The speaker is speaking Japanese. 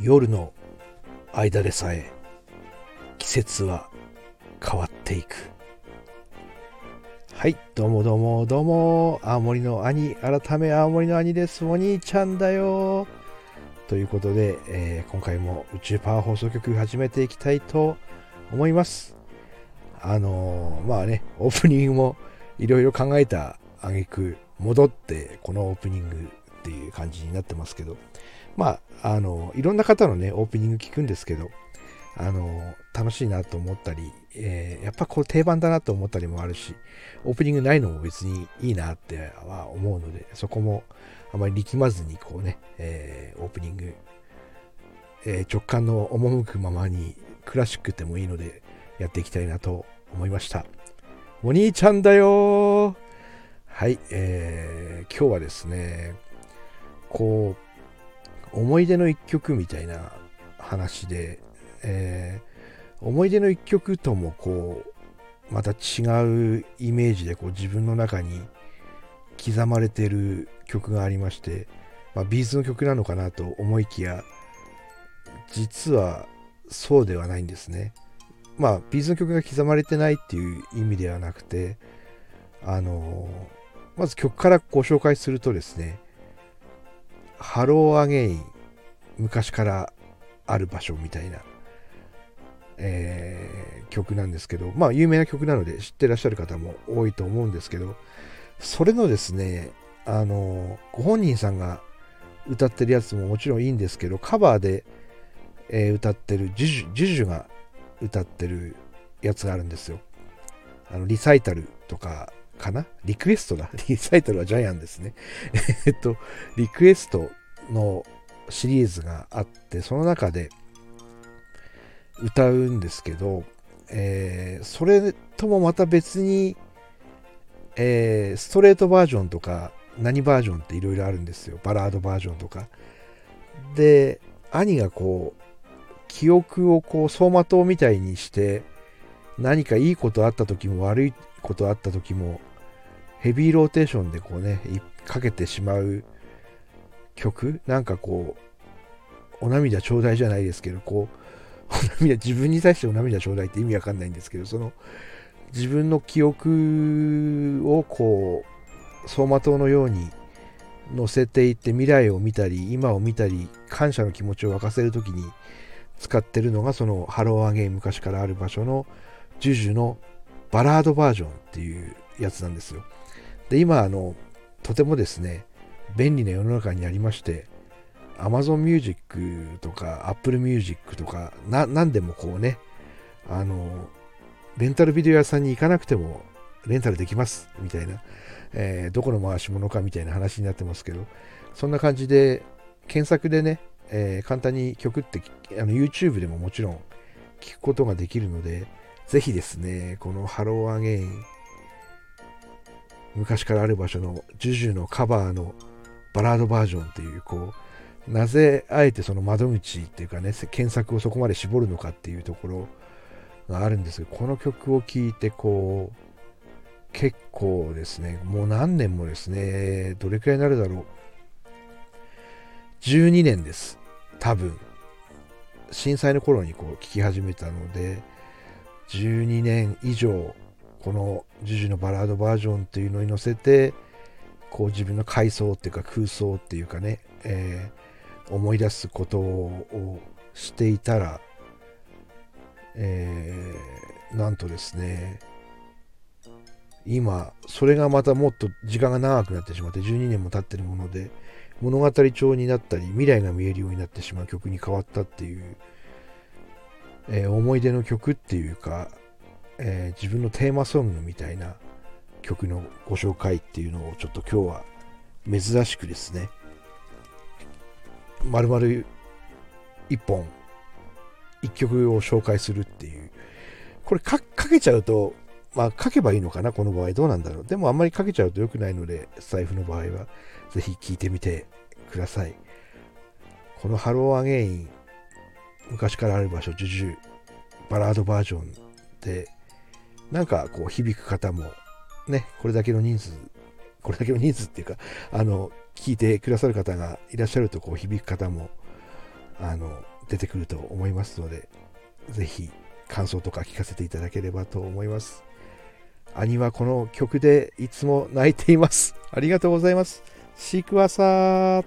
夜の間でさえ季節は変わっていく。はいどうもどうもどうも。青森の兄改め青森の兄です。お兄ちゃんだよ。ということで、えー、今回も宇宙パワー放送局始めていきたいと思います。あのー、まあねオープニングもいろいろ考えた挙句戻ってこのオープニングっていう感じになってますけどまあ、あの、いろんな方のね、オープニング聞くんですけど、あの、楽しいなと思ったり、えー、やっぱこう定番だなと思ったりもあるし、オープニングないのも別にいいなっては思うので、そこもあまり力まずにこうね、えー、オープニング、えー、直感の赴くままにクラシックでもいいのでやっていきたいなと思いました。お兄ちゃんだよはい、えー、今日はですね、こう、思い出の一曲みたいな話で、えー、思い出の一曲ともこうまた違うイメージでこう自分の中に刻まれてる曲がありまして、まあ、 B'z の曲なのかなと思いきや実はそうではないんですね。まあ B'z の曲が刻まれてないっていう意味ではなくてあのまず曲からご紹介するとですね Hello, Again 昔からある場所みたいな、えー、曲なんですけどまあ有名な曲なので知ってらっしゃる方も多いと思うんですけどそれのですねあのご本人さんが歌ってるやつももちろんいいんですけどカバーで、えー、歌ってる JUJU、JUJU が歌ってるやつがあるんですよあのリサイタルとかかな？リクエストだ。リサイタルはジャイアンですね。えっと、リクエストのシリーズがあって、その中で歌うんですけど、えー、それともまた別に、えー、ストレートバージョンとか、何バージョンっていろいろあるんですよ。バラードバージョンとか。で、兄がこう、記憶をこう走馬灯みたいにして何かいいことあった時も悪いことあった時もヘビーローテーションでこうね、かけてしまう曲？なんかこう、お涙ちょうだいじゃないですけど、こう、お涙、自分に対してお涙ちょうだいって意味わかんないんですけど、その、自分の記憶をこう、走馬灯のように乗せていって未来を見たり、今を見たり、感謝の気持ちを沸かせるときに使ってるのが、その Hello, Again 昔からある場所の JUJU のバラードバージョンっていうやつなんですよ。で、今、あの、とてもですね、便利な世の中にありまして、Amazon Music とか Apple Music とか、な、何でもこうね、あの、レンタルビデオ屋さんに行かなくてもレンタルできますみたいな、えー、どこの回し物かみたいな話になってますけど、そんな感じで、検索でね、えー、簡単に曲ってあの YouTube でももちろん聞くことができるので、ぜひですね、この Hello, Again 昔からある場所の JUJU のカバーのバラードバージョンっていうこうなぜあえてその窓口っていうかね検索をそこまで絞るのかっていうところがあるんですけどこの曲を聴いてこう結構ですねもう何年もですねどれくらいになるだろう。12年です。多分。震災の頃にこう聴き始めたので12年以上このジュジュのバラードバージョンっていうのに乗せてこう自分の回想っていうか空想っていうかね、えー、思い出すことをしていたら、えー、なんとですね今それがまたもっと時間が長くなってしまって12年も経ってるもので物語調になったり未来が見えるようになってしまう曲に変わったっていう、えー、思い出の曲っていうかえー、自分のテーマソングみたいな曲のご紹介っていうのをちょっと今日は珍しくですね丸々一本一曲を紹介するっていう。これかけちゃうとまあ、かければいいのかな、この場合。どうなんだろう。でも、あんまりかけちゃうと良くないので、財布の場合は、ぜひ聞いてみてください。この Hello, Again、昔からある場所、 JUJU、バラードバージョンで、なんかこう、響く方も、ね、これだけの人数、これだけの人数っていうか、あの、聞いてくださる方がいらっしゃると、こう、響く方も、あの、出てくると思いますので、ぜひ、感想とか聞かせていただければと思います。兄はこの曲でいつも泣いています。ありがとうございます。シークワサー。